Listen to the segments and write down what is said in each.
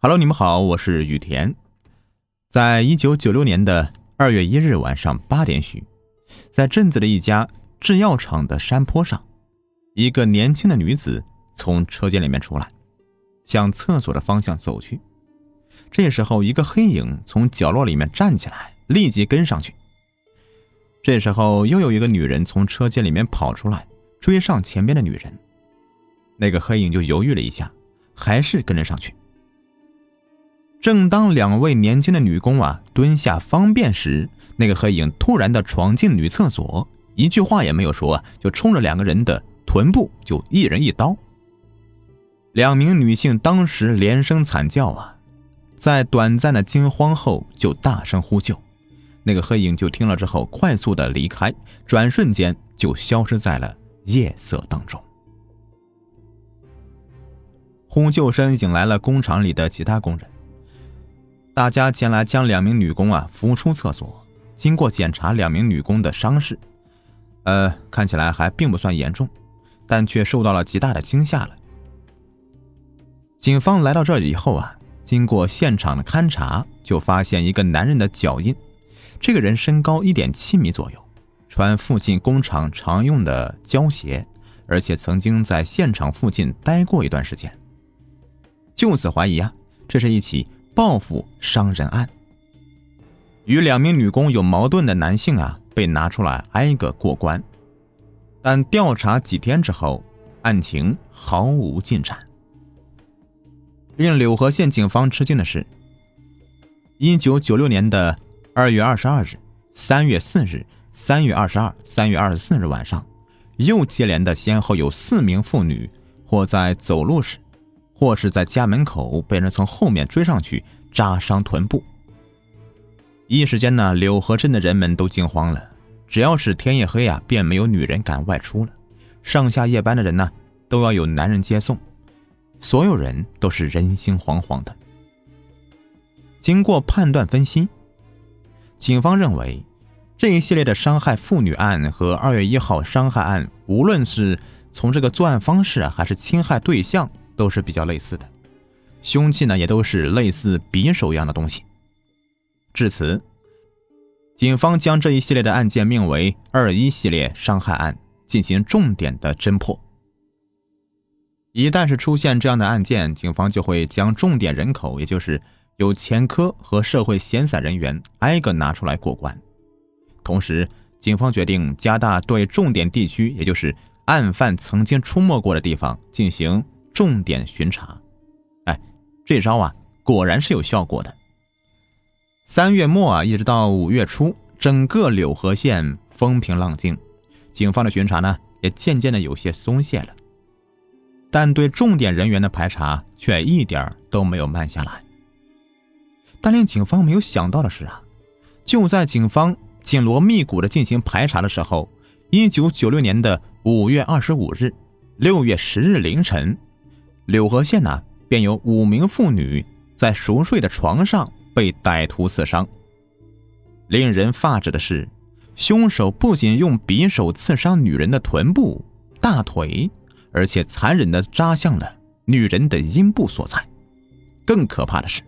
Hello，你们好，我是雨田。在一九九六年的二月一日晚上八点许，在镇子的一家制药厂的山坡上，一个年轻的女子从车间里面出来，向厕所的方向走去。这时候，一个黑影从角落里面站起来，立即跟上去。这时候，又有一个女人从车间里面跑出来，追上前边的女人。那个黑影就犹豫了一下，还是跟了上去。正当两位年轻的女工啊蹲下方便时，那个黑影突然的闯进女厕所，一句话也没有说，就冲着两个人的臀部就一人一刀。两名女性当时连声惨叫啊，在短暂的惊慌后就大声呼救。那个黑影就听了之后快速的离开，转瞬间就消失在了夜色当中。呼救声引来了工厂里的其他工人。大家前来将两名女工啊扶出厕所。经过检查，两名女工的伤势，呃，看起来还并不算严重，但却受到了极大的惊吓了。警方来到这里以后啊，经过现场的勘查，就发现一个男人的脚印。这个人身高一点七米左右，穿附近工厂常用的胶鞋，而且曾经在现场附近待过一段时间。就此怀疑啊，这是一起。报复伤人案，与两名女工有矛盾的男性啊，被拿出来挨个过关，但调查几天之后，案情毫无进展。令柳河县警方吃惊的是，一九九六年的二月二十二日、三月四日、三月二十二、三月二十四日晚上，又接连的先后有四名妇女或在走路时。或是在家门口被人从后面追上去扎伤臀部。一时间呢，柳河镇的人们都惊慌了。只要是天一黑啊，便没有女人敢外出了。上下夜班的人呢，都要有男人接送。所有人都是人心惶惶的。经过判断分析，警方认为这一系列的伤害妇女案和二月一号伤害案，无论是从这个作案方式还是侵害对象。都是比较类似的，凶器呢也都是类似匕首一样的东西。至此，警方将这一系列的案件命为“二一系列伤害案”，进行重点的侦破。一旦是出现这样的案件，警方就会将重点人口，也就是有前科和社会闲散人员，挨个拿出来过关。同时，警方决定加大对重点地区，也就是案犯曾经出没过的地方进行。重点巡查，哎，这招啊，果然是有效果的。三月末啊，一直到五月初，整个柳河县风平浪静，警方的巡查呢，也渐渐的有些松懈了。但对重点人员的排查却一点都没有慢下来。但令警方没有想到的是啊，就在警方紧锣密鼓的进行排查的时候，一九九六年的五月二十五日、六月十日凌晨。柳河县呢，便有五名妇女在熟睡的床上被歹徒刺伤。令人发指的是，凶手不仅用匕首刺伤女人的臀部、大腿，而且残忍地扎向了女人的阴部所在。更可怕的是，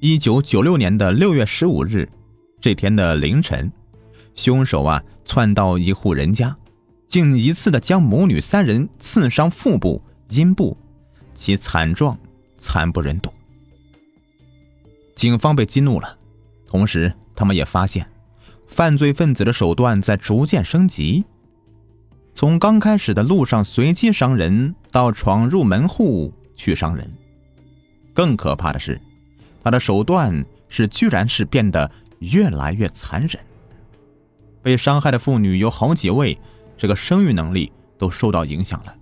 一九九六年的六月十五日这天的凌晨，凶手啊窜到一户人家，竟一次的将母女三人刺伤腹部、阴部。其惨状惨不忍睹，警方被激怒了，同时他们也发现，犯罪分子的手段在逐渐升级，从刚开始的路上随机伤人，到闯入门户去伤人，更可怕的是，他的手段是居然是变得越来越残忍。被伤害的妇女有好几位，这个生育能力都受到影响了。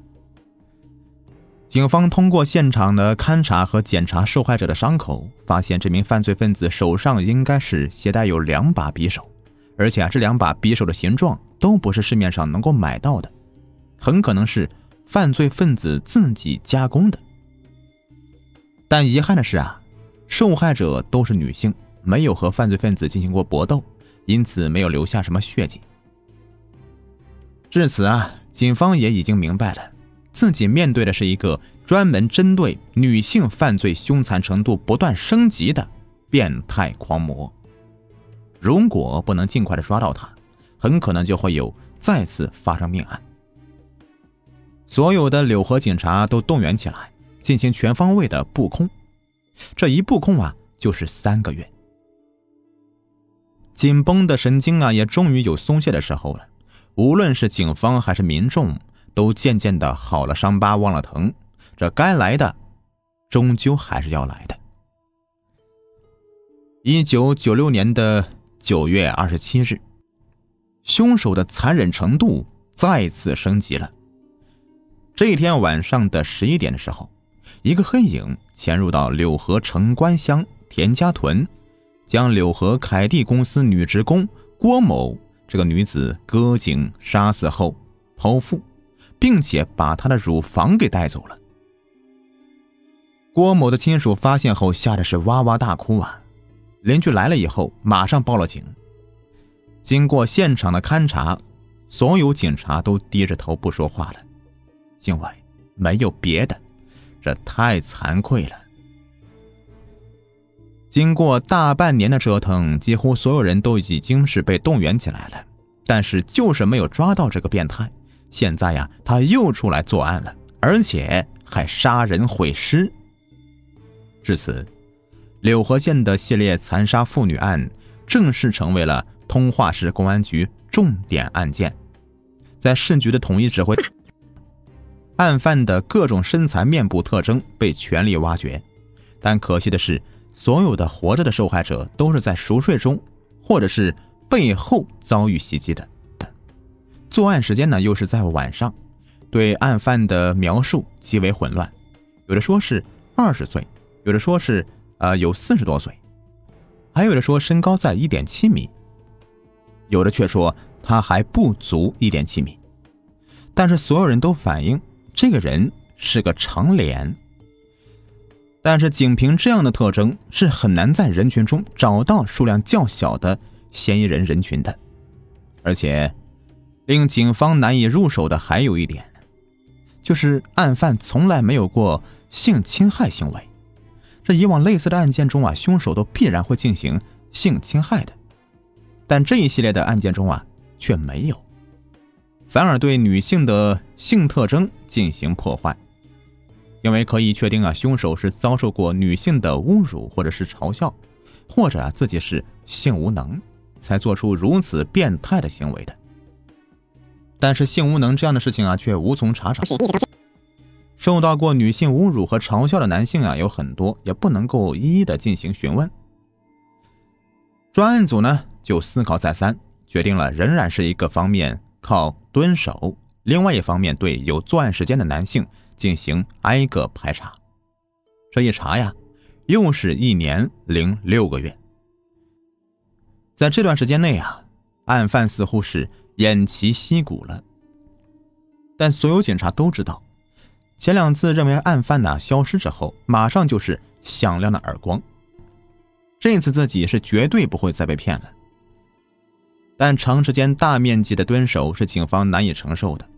警方通过现场的勘查和检查受害者的伤口，发现这名犯罪分子手上应该是携带有两把匕首，而且啊，这两把匕首的形状都不是市面上能够买到的，很可能是犯罪分子自己加工的。但遗憾的是啊，受害者都是女性，没有和犯罪分子进行过搏斗，因此没有留下什么血迹。至此啊，警方也已经明白了。自己面对的是一个专门针对女性犯罪凶残程度不断升级的变态狂魔。如果不能尽快的抓到他，很可能就会有再次发生命案。所有的柳河警察都动员起来，进行全方位的布控。这一布控啊，就是三个月。紧绷的神经啊，也终于有松懈的时候了。无论是警方还是民众，都渐渐的好了伤疤忘了疼。这该来的，终究还是要来的。一九九六年的九月二十七日，凶手的残忍程度再次升级了。这一天晚上的十一点的时候，一个黑影潜入到柳河城关乡田家屯。将柳河凯蒂公司女职工郭某这个女子割颈杀死后剖腹，并且把她的乳房给带走了。郭某的亲属发现后，吓得是哇哇大哭啊！邻居来了以后，马上报了警。经过现场的勘查，所有警察都低着头不说话了，因为没有别的，这太惭愧了。经过大半年的折腾，几乎所有人都已经是被动员起来了，但是就是没有抓到这个变态。现在呀，他又出来作案了，而且还杀人毁尸。至此，柳河县的系列残杀妇女案正式成为了通化市公安局重点案件。在市局的统一指挥，案犯的各种身材、面部特征被全力挖掘，但可惜的是。所有的活着的受害者都是在熟睡中，或者是背后遭遇袭击的。作案时间呢，又是在晚上，对案犯的描述极为混乱，有的说是二十岁，有的说是呃有四十多岁，还有的说身高在一点七米，有的却说他还不足一点七米。但是所有人都反映这个人是个长脸。但是，仅凭这样的特征是很难在人群中找到数量较小的嫌疑人人群的。而且，令警方难以入手的还有一点，就是案犯从来没有过性侵害行为。这以往类似的案件中啊，凶手都必然会进行性侵害的，但这一系列的案件中啊，却没有，反而对女性的性特征进行破坏。因为可以确定啊，凶手是遭受过女性的侮辱，或者是嘲笑，或者啊自己是性无能，才做出如此变态的行为的。但是性无能这样的事情啊，却无从查找。受到过女性侮辱和嘲笑的男性啊有很多，也不能够一一的进行询问。专案组呢就思考再三，决定了仍然是一个方面靠蹲守，另外一方面对有作案时间的男性。进行挨个排查，这一查呀，又是一年零六个月。在这段时间内啊，案犯似乎是偃旗息鼓了。但所有警察都知道，前两次认为案犯呢消失之后，马上就是响亮的耳光。这次自己是绝对不会再被骗了。但长时间大面积的蹲守是警方难以承受的，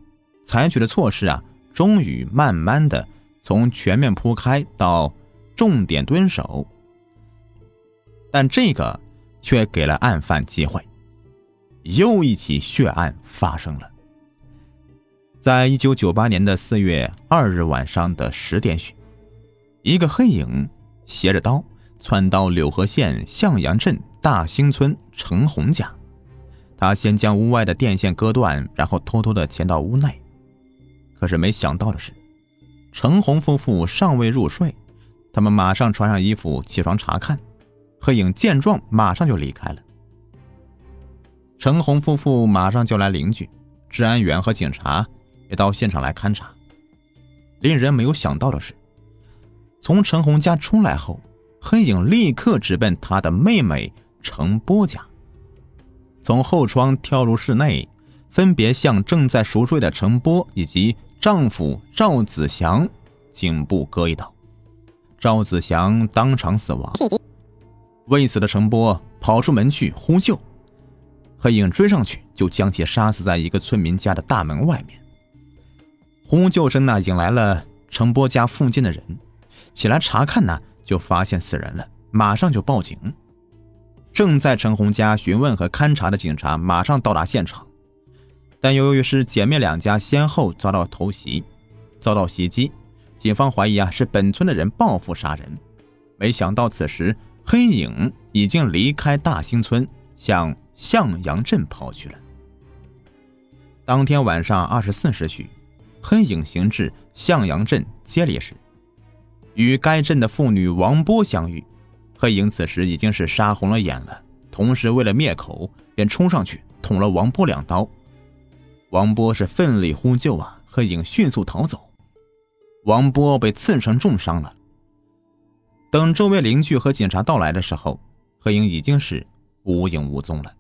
采取的措施啊。终于慢慢的从全面铺开到重点蹲守，但这个却给了案犯机会。又一起血案发生了，在一九九八年的四月二日晚上的十点许，一个黑影携着刀窜到柳河县向阳镇大兴村程红家，他先将屋外的电线割断，然后偷偷的潜到屋内。可是没想到的是，程红夫妇尚未入睡，他们马上穿上衣服起床查看。黑影见状，马上就离开了。程红夫妇马上叫来邻居、治安员和警察，也到现场来勘查。令人没有想到的是，从陈红家出来后，黑影立刻直奔他的妹妹程波家，从后窗跳入室内，分别向正在熟睡的程波以及。丈夫赵子祥颈部割一刀，赵子祥当场死亡。未死的程波跑出门去呼救，黑影追上去就将其杀死在一个村民家的大门外面。呼救声呢引来了程波家附近的人，起来查看呢，就发现死人了，马上就报警。正在陈红家询问和勘查的警察马上到达现场，但由于是姐妹两家先后遭到偷袭，遭到袭击，警方怀疑啊是本村的人报复杀人。没想到此时黑影已经离开大兴村，向向阳镇跑去了。当天晚上二十四时许，黑影行至向阳镇街里时，与该镇的妇女王波相遇。黑影此时已经是杀红了眼了，同时为了灭口，便冲上去捅了王波两刀。王波是奋力呼救啊，黑影迅速逃走，王波被刺成重伤了。等周围邻居和警察到来的时候，黑影已经是无影无踪了。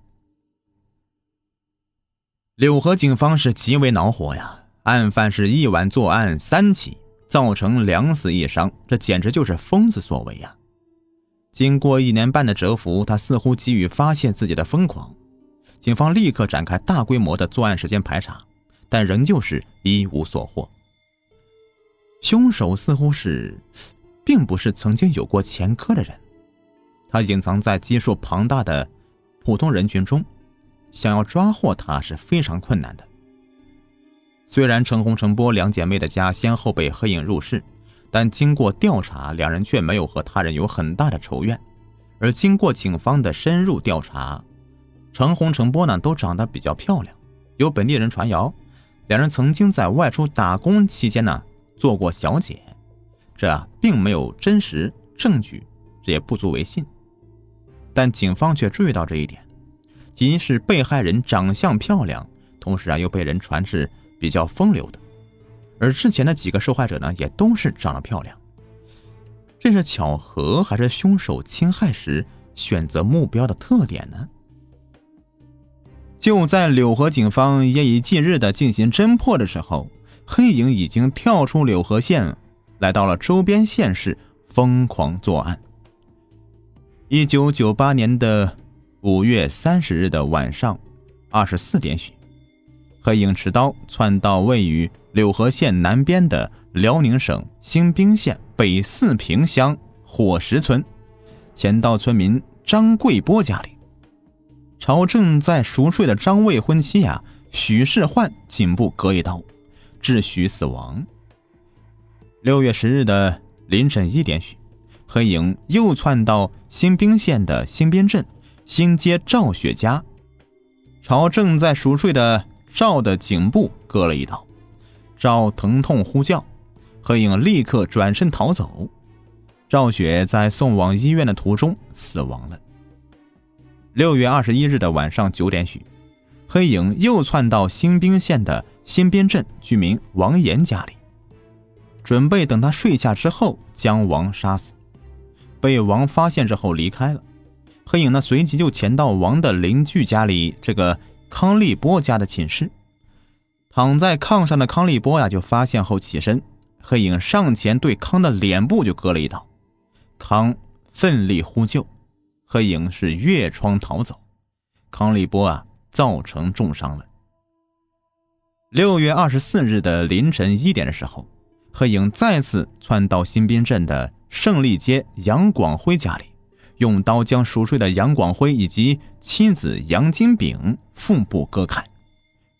柳河警方是极为恼火呀，案犯是一晚作案三起，造成两死一伤，这简直就是疯子所为呀！经过一年半的蛰伏，他似乎急于发现自己的疯狂。警方立刻展开大规模的作案时间排查，但仍旧是一无所获。凶手似乎是，并不是曾经有过前科的人，他隐藏在基数庞大的普通人群中，想要抓获他是非常困难的。虽然陈红、陈波两姐妹的家先后被黑影入室。但经过调查，两人却没有和他人有很大的仇怨。而经过警方的深入调查，程红、程波呢都长得比较漂亮。有本地人传谣，两人曾经在外出打工期间呢做过小姐，这并没有真实证据，这也不足为信。但警方却注意到这一点：即使被害人长相漂亮，同时啊又被人传是比较风流的。而之前的几个受害者呢，也都是长得漂亮。这是巧合，还是凶手侵害时选择目标的特点呢？就在柳河警方夜以继日的进行侦破的时候，黑影已经跳出柳河县，来到了周边县市，疯狂作案。一九九八年的五月三十日的晚上二十四点许，黑影持刀窜到位于。柳河县南边的辽宁省新宾县北四平乡火石村，潜到村民张贵波家里，朝正在熟睡的张未婚妻啊许世焕颈部割一刀，致许死亡。六月十日的凌晨一点许，黑影又窜到新宾县的新宾镇新街赵雪家，朝正在熟睡的赵的颈部割了一刀。赵疼痛呼叫，黑影立刻转身逃走。赵雪在送往医院的途中死亡了。六月二十一日的晚上九点许，黑影又窜到新宾县的新宾镇居民王岩家里，准备等他睡下之后将王杀死。被王发现之后离开了。黑影呢随即就潜到王的邻居家里，这个康利波家的寝室。躺在炕上的康利波呀，就发现后起身，黑影上前对康的脸部就割了一刀，康奋力呼救，黑影是越窗逃走，康利波啊造成重伤了。六月二十四日的凌晨一点的时候，黑影再次窜到新宾镇的胜利街杨广辉家里，用刀将熟睡的杨广辉以及妻子杨金炳腹部割开。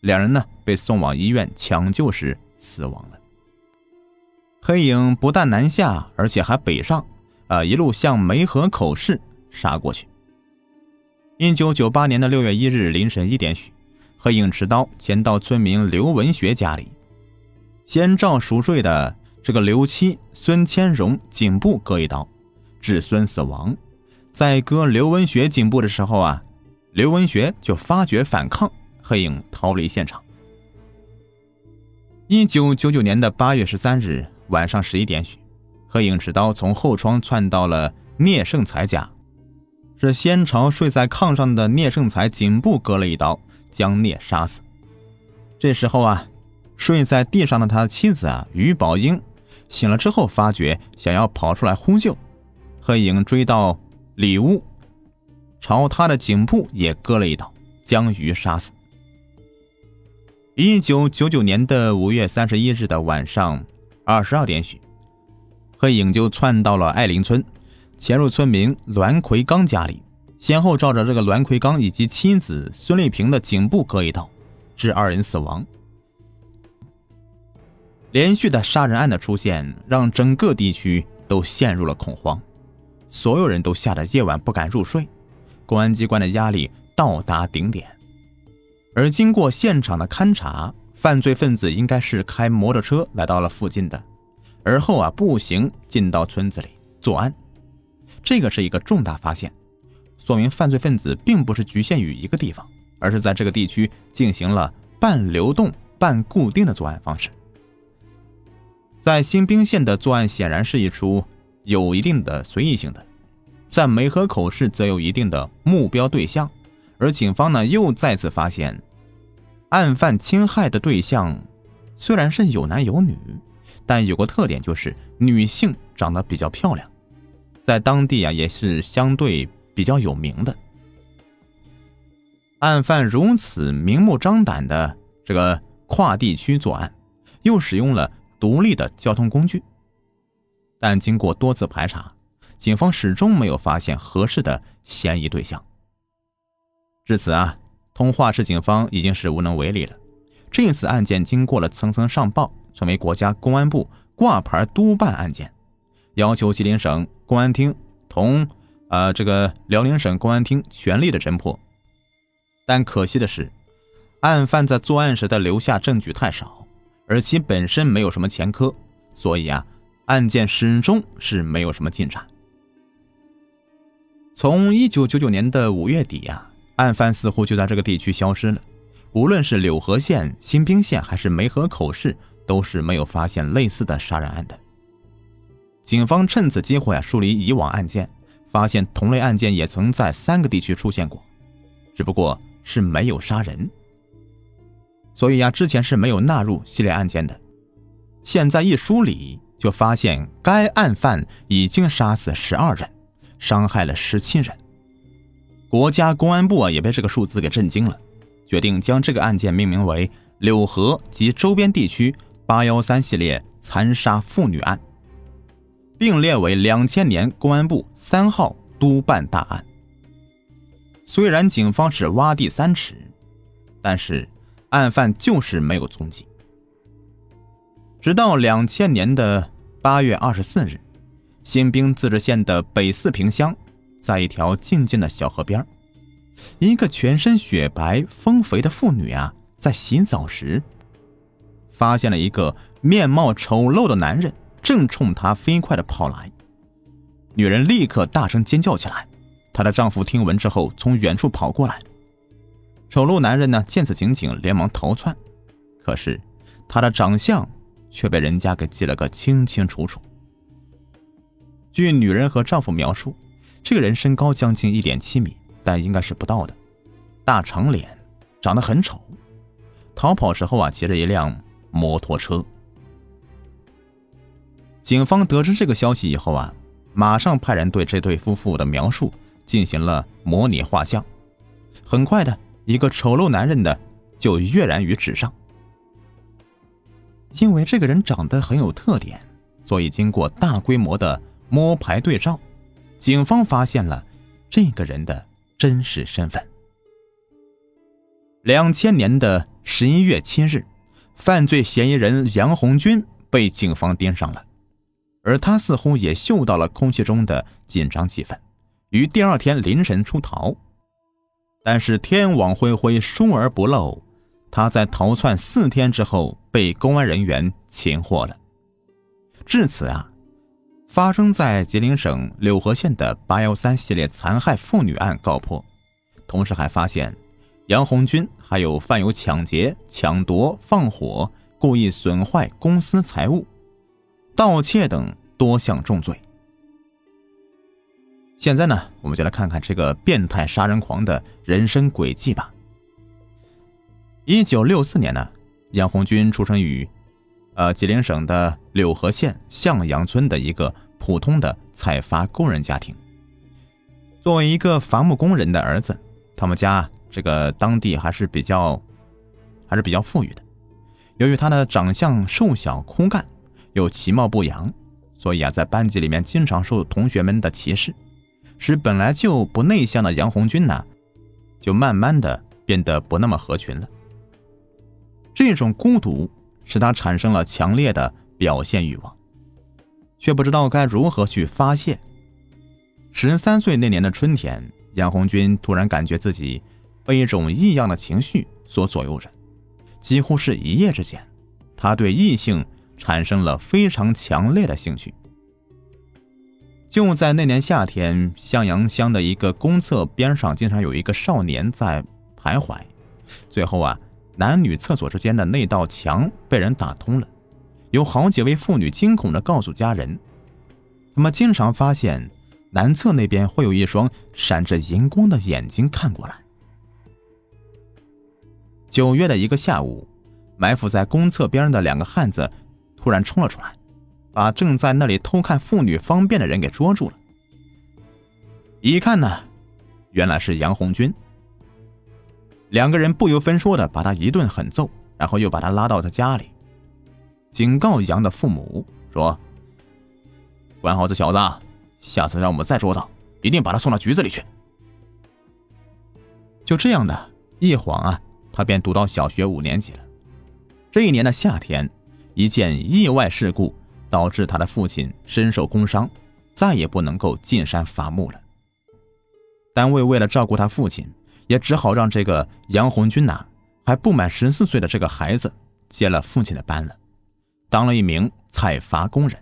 两人呢被送往医院抢救时死亡了。黑影不但南下，而且还北上，啊，一路向梅河口市杀过去。一九九八年的六月一日凌晨一点许，黑影持刀潜到村民刘文学家里，先照熟睡的这个刘妻孙千荣颈部割一刀，致孙死亡。在割刘文学颈部的时候啊，刘文学就发觉反抗。黑影逃离现场。一九九九年的八月十三日晚上十一点许，黑影持刀从后窗窜到了聂胜才家，是先朝睡在炕上的聂胜才颈部割了一刀，将聂杀死。这时候啊，睡在地上的他妻子啊于宝英醒了之后，发觉想要跑出来呼救，黑影追到里屋，朝他的颈部也割了一刀，将鱼杀死。一九九九年的五月三十一日的晚上二十二点许，黑影就窜到了爱林村，潜入村民栾奎刚家里，先后照着这个栾奎刚以及妻子孙丽萍的颈部割一刀，致二人死亡。连续的杀人案的出现，让整个地区都陷入了恐慌，所有人都吓得夜晚不敢入睡，公安机关的压力到达顶点。而经过现场的勘查，犯罪分子应该是开摩托车来到了附近的，而后啊步行进到村子里作案。这个是一个重大发现，说明犯罪分子并不是局限于一个地方，而是在这个地区进行了半流动半固定的作案方式。在新宾县的作案显然是一出有一定的随意性的，在梅河口市则有一定的目标对象，而警方呢又再次发现，案犯侵害的对象虽然是有男有女，但有个特点就是女性长得比较漂亮，在当地啊也是相对比较有名的。案犯如此明目张胆的这个跨地区作案，又使用了。独立的交通工具，但经过多次排查，警方始终没有发现合适的嫌疑对象。至此啊，通化市警方已经是无能为力了。这次案件经过了层层上报，成为国家公安部挂牌督办案件，要求吉林省公安厅同呃这个辽宁省公安厅全力的侦破。但可惜的是，案犯在作案时的留下证据太少。而其本身没有什么前科，所以啊，案件始终是没有什么进展。从一九九九年的五月底呀，案犯似乎就在这个地区消失了。无论是柳河县、新宾县还是梅河口市，都是没有发现类似的杀人案的。警方趁此机会啊，梳理以往案件，发现同类案件也曾在三个地区出现过，只不过是没有杀人。所以呀，之前是没有纳入系列案件的。现在一梳理，就发现该案犯已经杀死十二人，伤害了十七人。国家公安部啊也被这个数字给震惊了，决定将这个案件命名为“柳河及周边地区八幺三系列残杀妇女案”，并列为两千年公安部三号督办大案。虽然警方是挖地三尺，但是。案犯就是没有踪迹，直到两千年的八月二十四日，新兵自治县的北四平乡，在一条静静的小河边，一个全身雪白丰肥的妇女啊，在洗澡时，发现了一个面貌丑陋的男人正冲她飞快的跑来，女人立刻大声尖叫起来，她的丈夫听闻之后从远处跑过来。丑陋男人呢，见此情景，连忙逃窜，可是他的长相却被人家给记了个清清楚楚。据女人和丈夫描述，这个人身高将近一点七米，但应该是不到的，大长脸，长得很丑。逃跑时候啊，骑着一辆摩托车。警方得知这个消息以后啊，马上派人对这对夫妇的描述进行了模拟画像，很快的。一个丑陋男人的就跃然于纸上，因为这个人长得很有特点，所以经过大规模的摸排对照，警方发现了这个人的真实身份。两千年的十一月七日，犯罪嫌疑人杨红军被警方盯上了，而他似乎也嗅到了空气中的紧张气氛，于第二天凌晨出逃。但是天网恢恢，疏而不漏。他在逃窜四天之后被公安人员擒获了。至此啊，发生在吉林省柳河县的八幺三系列残害妇女案告破，同时还发现杨红军还有犯有抢劫、抢夺、放火、故意损坏公私财物、盗窃等多项重罪。现在呢，我们就来看看这个变态杀人狂的人生轨迹吧。一九六四年呢，杨红军出生于，呃，吉林省的柳河县向阳村的一个普通的采伐工人家庭。作为一个伐木工人的儿子，他们家这个当地还是比较，还是比较富裕的。由于他的长相瘦小枯干，又其貌不扬，所以啊，在班级里面经常受同学们的歧视，使本来就不内向的杨红军呢，就慢慢的变得不那么合群了。这种孤独使他产生了强烈的表现欲望，却不知道该如何去发泄。十三岁那年的春天，杨红军突然感觉自己被一种异样的情绪所左右着，几乎是一夜之间，他对异性产生了非常强烈的兴趣。就在那年夏天，向阳乡的一个公厕边上，经常有一个少年在徘徊。最后啊，男女厕所之间的那道墙被人打通了，有好几位妇女惊恐地告诉家人，他们经常发现男厕那边会有一双闪着银光的眼睛看过来。九月的一个下午，埋伏在公厕边上的两个汉子突然冲了出来。把正在那里偷看妇女方便的人给捉住了。一看呢，原来是杨红军。两个人不由分说的把他一顿狠揍，然后又把他拉到他家里，警告杨的父母说：“管好这小子，下次让我们再捉到，一定把他送到局子里去。”就这样的一晃啊，他便读到小学五年级了。这一年的夏天，一件意外事故。导致他的父亲身受工伤，再也不能够进山伐木了。单位为了照顾他父亲，也只好让这个杨红军呐，还不满十四岁的这个孩子接了父亲的班了，当了一名采伐工人。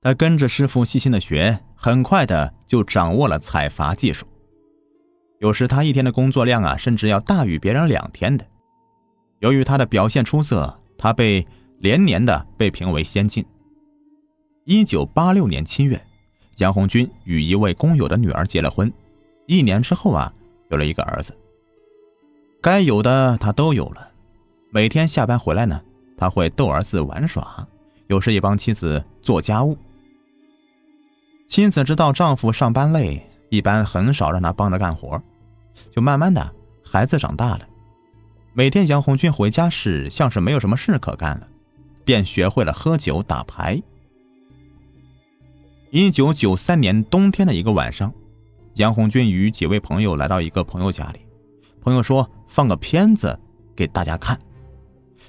他跟着师傅细心的学，很快的就掌握了采伐技术。有时他一天的工作量啊，甚至要大于别人两天的。由于他的表现出色，他被。连年的被评为先进。一九八六年七月，杨红军与一位工友的女儿结了婚，一年之后啊，有了一个儿子。该有的他都有了。每天下班回来呢，他会逗儿子玩耍，有时也帮妻子做家务。妻子知道丈夫上班累，一般很少让他帮着干活。就慢慢的，孩子长大了，每天杨红军回家时，像是没有什么事可干了。便学会了喝酒打牌。一九九三年冬天的一个晚上，杨红军与几位朋友来到一个朋友家里，朋友说放个片子给大家看。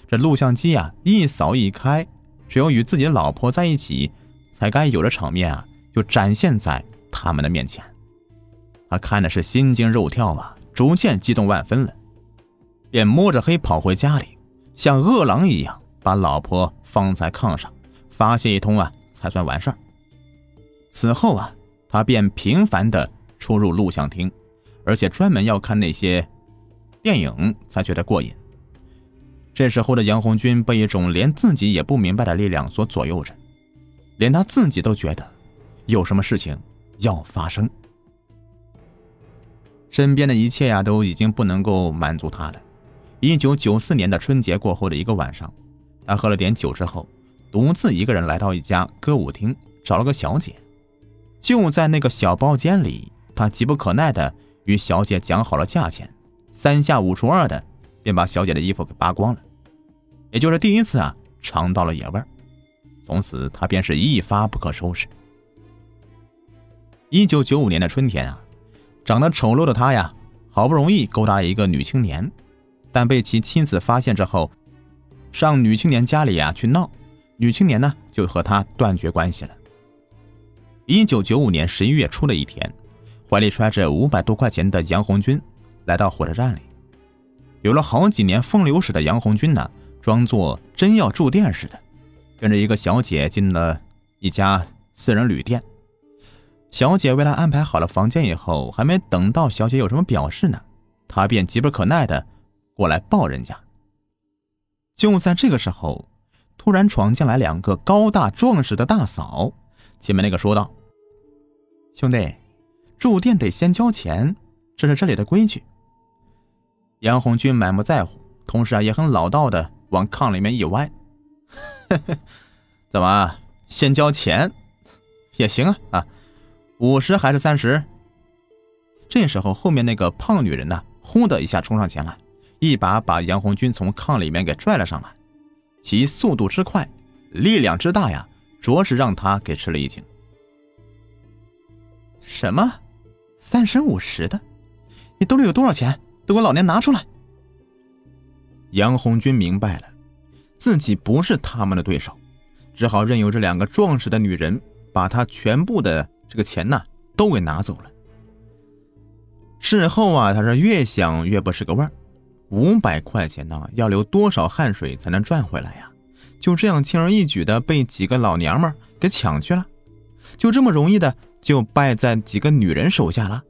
这录像机啊一扫一开，只有与自己老婆在一起才该有的场面啊，就展现在他们的面前。他看的是心惊肉跳啊，逐渐激动万分了，便摸着黑跑回家里，像饿狼一样。把老婆放在炕上，发泄一通啊，才算完事儿。此后啊，他便频繁的出入录像厅，而且专门要看那些电影才觉得过瘾。这时候的杨红军被一种连自己也不明白的力量所左右着，连他自己都觉得有什么事情要发生。身边的一切呀，都已经不能够满足他了。一九九四年的春节过后的一个晚上。他喝了点酒之后，独自一个人来到一家歌舞厅，找了个小姐。就在那个小包间里，他急不可耐的与小姐讲好了价钱，三下五除二的便把小姐的衣服给扒光了。也就是第一次啊，尝到了野味从此他便是一发不可收拾。一九九五年的春天啊，长得丑陋的他呀，好不容易勾搭了一个女青年，但被其妻子发现之后。上女青年家里呀去闹，女青年呢就和他断绝关系了。一九九五年十一月初的一天，怀里揣着五百多块钱的杨红军来到火车站里。有了好几年风流史的杨红军呢，装作真要住店似的，跟着一个小姐进了一家私人旅店。小姐为他安排好了房间以后，还没等到小姐有什么表示呢，他便急不可耐的过来抱人家。就在这个时候，突然闯进来两个高大壮实的大嫂。前面那个说道：“兄弟，住店得先交钱，这是这里的规矩。”杨红军满不在乎，同时啊也很老道的往炕里面一歪：“ 怎么先交钱？也行啊啊，五十还是三十？”这时候，后面那个胖女人呢，呼的一下冲上前来。一把把杨红军从炕里面给拽了上来，其速度之快，力量之大呀，着实让他给吃了一惊。什么？三十五十的？你兜里有多少钱？都给老娘拿出来！杨红军明白了，自己不是他们的对手，只好任由这两个壮实的女人把他全部的这个钱呐都给拿走了。事后啊，他是越想越不是个味儿。五百块钱呢，要流多少汗水才能赚回来呀？就这样轻而易举的被几个老娘们给抢去了，就这么容易的就败在几个女人手下了。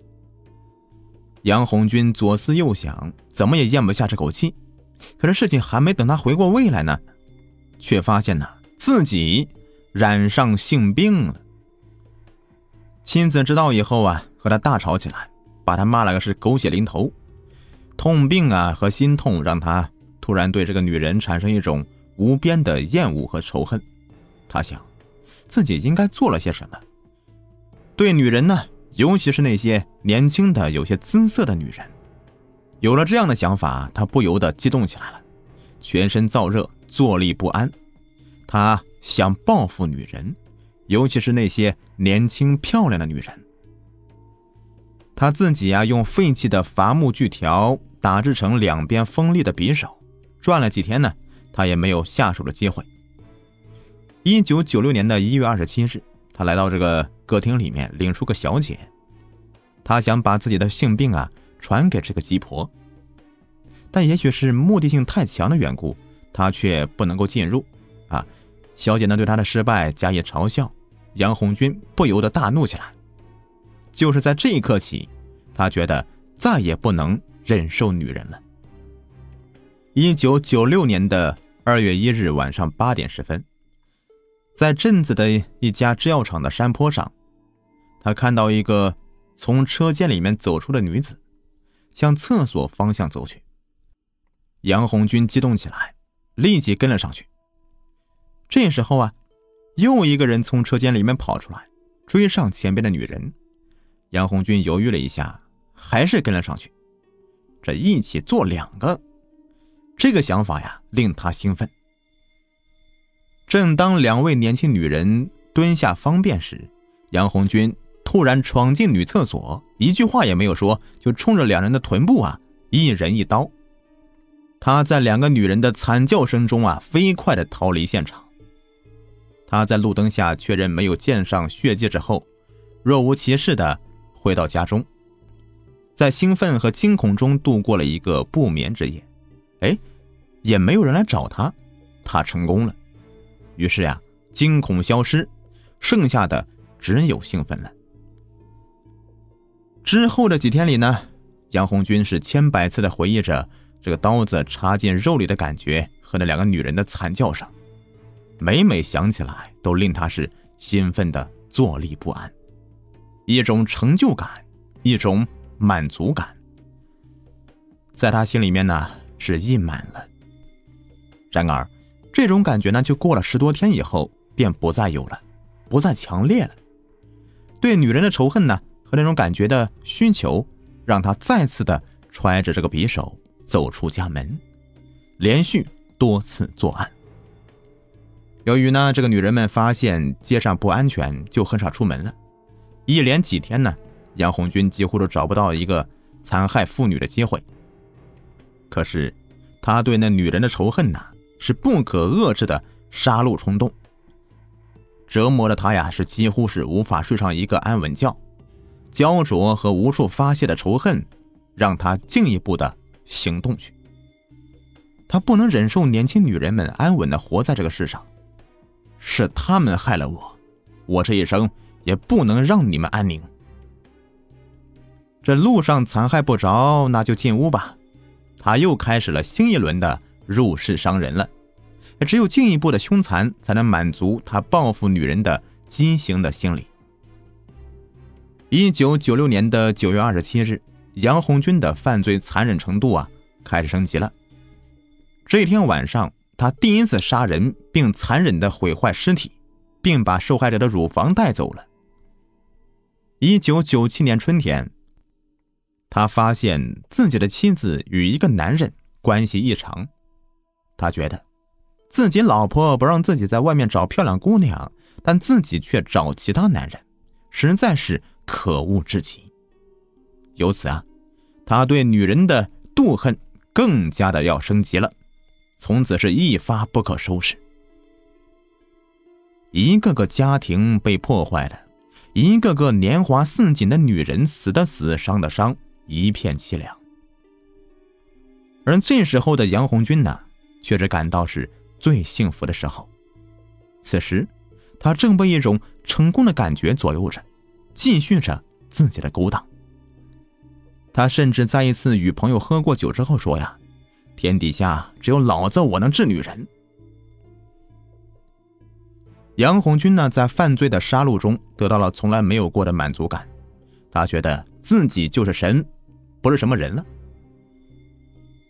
杨红军左思右想，怎么也咽不下这口气。可是事情还没等他回过味来呢，却发现呢自己染上性病了。妻子知道以后啊，和他大吵起来。把他骂了个是狗血淋头，痛病啊和心痛让他突然对这个女人产生一种无边的厌恶和仇恨。他想，自己应该做了些什么。对女人呢，尤其是那些年轻的、有些姿色的女人，有了这样的想法，他不由得激动起来了，全身燥热，坐立不安。他想报复女人，尤其是那些年轻漂亮的女人。他自己呀，用废弃的伐木锯条打制成两边锋利的匕首，转了几天呢，他也没有下手的机会。一九九六年的一月二十七日，他来到这个歌厅里面领出个小姐，他想把自己的性病啊传给这个鸡婆，但也许是目的性太强的缘故，他却不能够进入。啊，小姐呢对他的失败加以嘲笑，杨红军不由得大怒起来。就是在这一刻起，他觉得再也不能忍受女人了。一九九六年的二月一日晚上八点十分，在镇子的一家制药厂的山坡上，他看到一个从车间里面走出的女子，向厕所方向走去。杨红军激动起来，立即跟了上去。这时候啊，又一个人从车间里面跑出来，追上前边的女人。杨红军犹豫了一下，还是跟了上去。这一起做两个，这个想法呀令他兴奋。正当两位年轻女人蹲下方便时，杨红军突然闯进女厕所，一句话也没有说，就冲着两人的臀部啊一人一刀。他在两个女人的惨叫声中啊飞快的逃离现场。他在路灯下确认没有溅上血迹之后，若无其事的。回到家中，在兴奋和惊恐中度过了一个不眠之夜。哎，也没有人来找他，他成功了。于是呀，惊恐消失，剩下的只有兴奋了。之后的几天里呢，杨红军是千百次的回忆着这个刀子插进肉里的感觉和那两个女人的惨叫声，每每想起来，都令他是兴奋的坐立不安。一种成就感，一种满足感，在他心里面呢是溢满了。然而，这种感觉呢，就过了十多天以后，便不再有了，不再强烈了。对女人的仇恨呢，和那种感觉的需求，让他再次的揣着这个匕首走出家门，连续多次作案。由于呢，这个女人们发现街上不安全，就很少出门了。一连几天呢，杨红军几乎都找不到一个残害妇女的机会。可是，他对那女人的仇恨呢，是不可遏制的杀戮冲动，折磨的他呀，是几乎是无法睡上一个安稳觉。焦灼和无处发泄的仇恨，让他进一步的行动去。他不能忍受年轻女人们安稳的活在这个世上，是他们害了我，我这一生。也不能让你们安宁。这路上残害不着，那就进屋吧。他又开始了新一轮的入室伤人了。只有进一步的凶残，才能满足他报复女人的畸形的心理。一九九六年的九月二十七日，杨红军的犯罪残忍程度啊开始升级了。这一天晚上，他第一次杀人，并残忍的毁坏尸体，并把受害者的乳房带走了。一九九七年春天，他发现自己的妻子与一个男人关系异常，他觉得自己老婆不让自己在外面找漂亮姑娘，但自己却找其他男人，实在是可恶至极。由此啊，他对女人的妒恨更加的要升级了，从此是一发不可收拾。一个个家庭被破坏了，一个个年华似锦的女人死的死，伤的伤，一片凄凉。而这时候的杨红军呢，却是感到是最幸福的时候。此时，他正被一种成功的感觉左右着，继续着自己的勾当。他甚至在一次与朋友喝过酒之后说：“呀，天底下只有老子我能治女人。”杨红军呢，在犯罪的杀戮中得到了从来没有过的满足感，他觉得自己就是神，不是什么人了。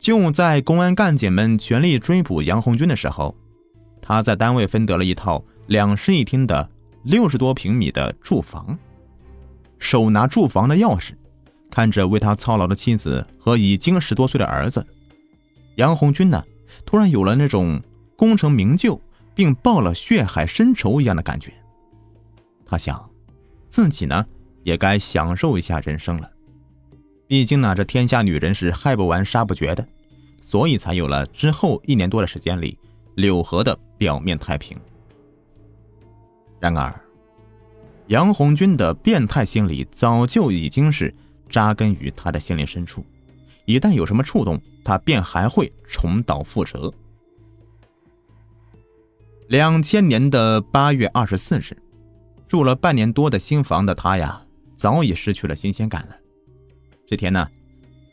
就在公安干警们全力追捕杨红军的时候，他在单位分得了一套两室一厅的六十多平米的住房，手拿住房的钥匙，看着为他操劳的妻子和已经十多岁的儿子，杨红军呢，突然有了那种功成名就并报了血海深仇一样的感觉。他想，自己呢，也该享受一下人生了。毕竟呢，这天下女人是害不完、杀不绝的。所以才有了之后一年多的时间里，柳河的表面太平。然而，杨红军的变态心理早就已经是扎根于他的心灵深处，一旦有什么触动，他便还会重蹈覆辙。两千年的八月二十四日，住了半年多的新房的他呀，早已失去了新鲜感了。这天呢，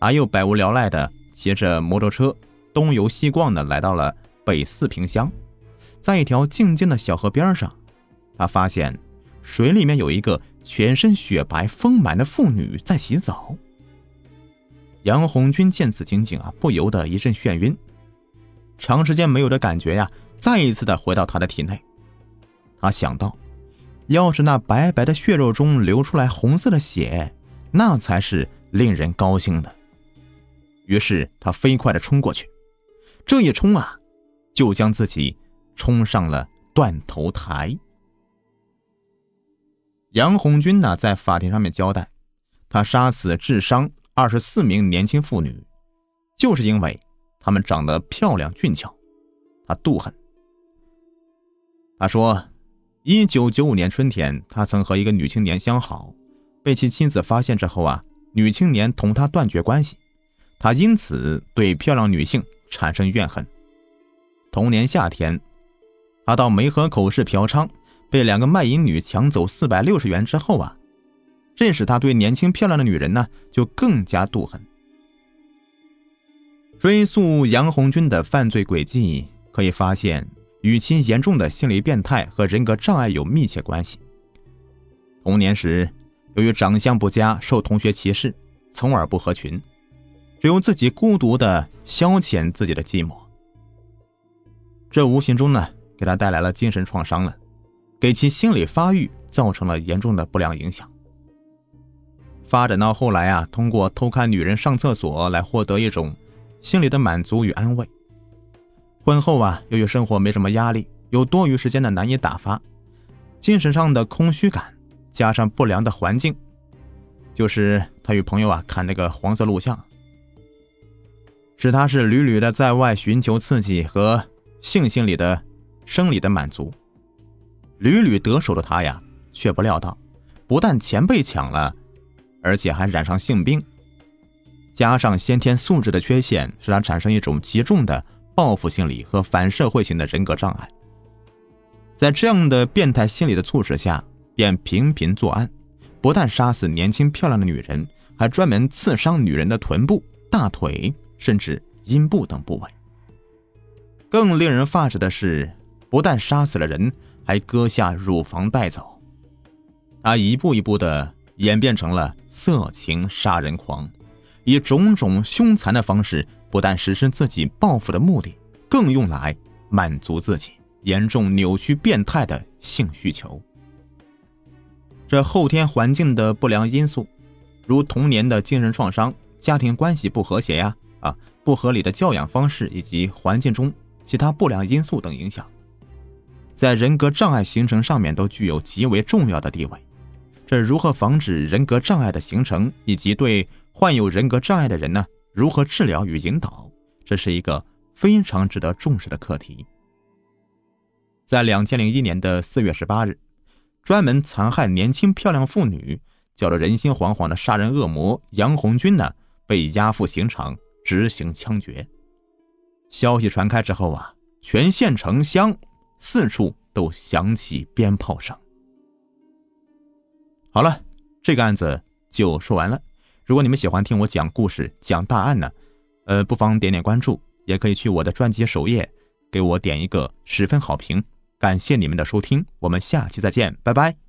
他又百无聊赖的。骑着摩托车东游西逛的来到了北四平乡，在一条静静的小河边上，他发现水里面有一个全身雪白丰满的妇女在洗澡。杨红军见此情景啊，不由得一阵眩晕，长时间没有的感觉呀，再一次的回到他的体内。他想到，要是那白白的血肉中流出来红色的血，那才是令人高兴的。于是他飞快的冲过去，这一冲啊，就将自己冲上了断头台。杨红军呢，在法庭上面交代，他杀死致伤二十四名年轻妇女，就是因为她们长得漂亮俊俏，他妒恨。他说，一九九五年春天，他曾和一个女青年相好，被其妻子发现之后啊，女青年同他断绝关系。他因此对漂亮女性产生怨恨。同年夏天，他到梅河口市嫖娼，被两个卖淫女抢走四百六十元之后啊，这使他对年轻漂亮的女人呢就更加妒恨。追溯杨红军的犯罪轨迹，可以发现与其严重的心理变态和人格障碍有密切关系。童年时，由于长相不佳，受同学歧视，从而不合群。只有自己孤独的消遣自己的寂寞，这无形中呢，给他带来了精神创伤了，给其心理发育造成了严重的不良影响。发展到后来啊，通过偷看女人上厕所来获得一种心理的满足与安慰。婚后啊，由于生活没什么压力，有多余时间的难以打发，精神上的空虚感加上不良的环境，就是他与朋友啊看那个黄色录像。使他是屡屡的在外寻求刺激和性心理的生理的满足，屡屡得手的他呀，却不料到，不但钱被抢了，而且还染上性病，加上先天素质的缺陷，使他产生一种极重的报复心理和反社会型的人格障碍。在这样的变态心理的促使下，便频频作案，不但杀死年轻漂亮的女人，还专门刺伤女人的臀部、大腿。甚至阴部等部位。更令人发指的是，不但杀死了人，还割下乳房带走。他一步一步的演变成了色情杀人狂，以种种凶残的方式，不但实施自己报复的目的，更用来满足自己严重扭曲变态的性需求。这后天环境的不良因素，如童年的精神创伤、家庭关系不和谐呀。啊不合理的教养方式以及环境中其他不良因素等影响，在人格障碍形成上面都具有极为重要的地位。这如何防止人格障碍的形成，以及对患有人格障碍的人呢，如何治疗与引导，这是一个非常值得重视的课题。在两千零一年的四月十八日，专门残害年轻漂亮妇女、搅得人心惶惶的杀人恶魔杨红军呢，被押赴刑场执行枪决。消息传开之后啊，全县城乡四处都响起鞭炮声。好了，这个案子就说完了。如果你们喜欢听我讲故事、讲大案呢，呃，不妨点点关注，也可以去我的专辑首页给我点一个十分好评。感谢你们的收听，我们下期再见，拜拜。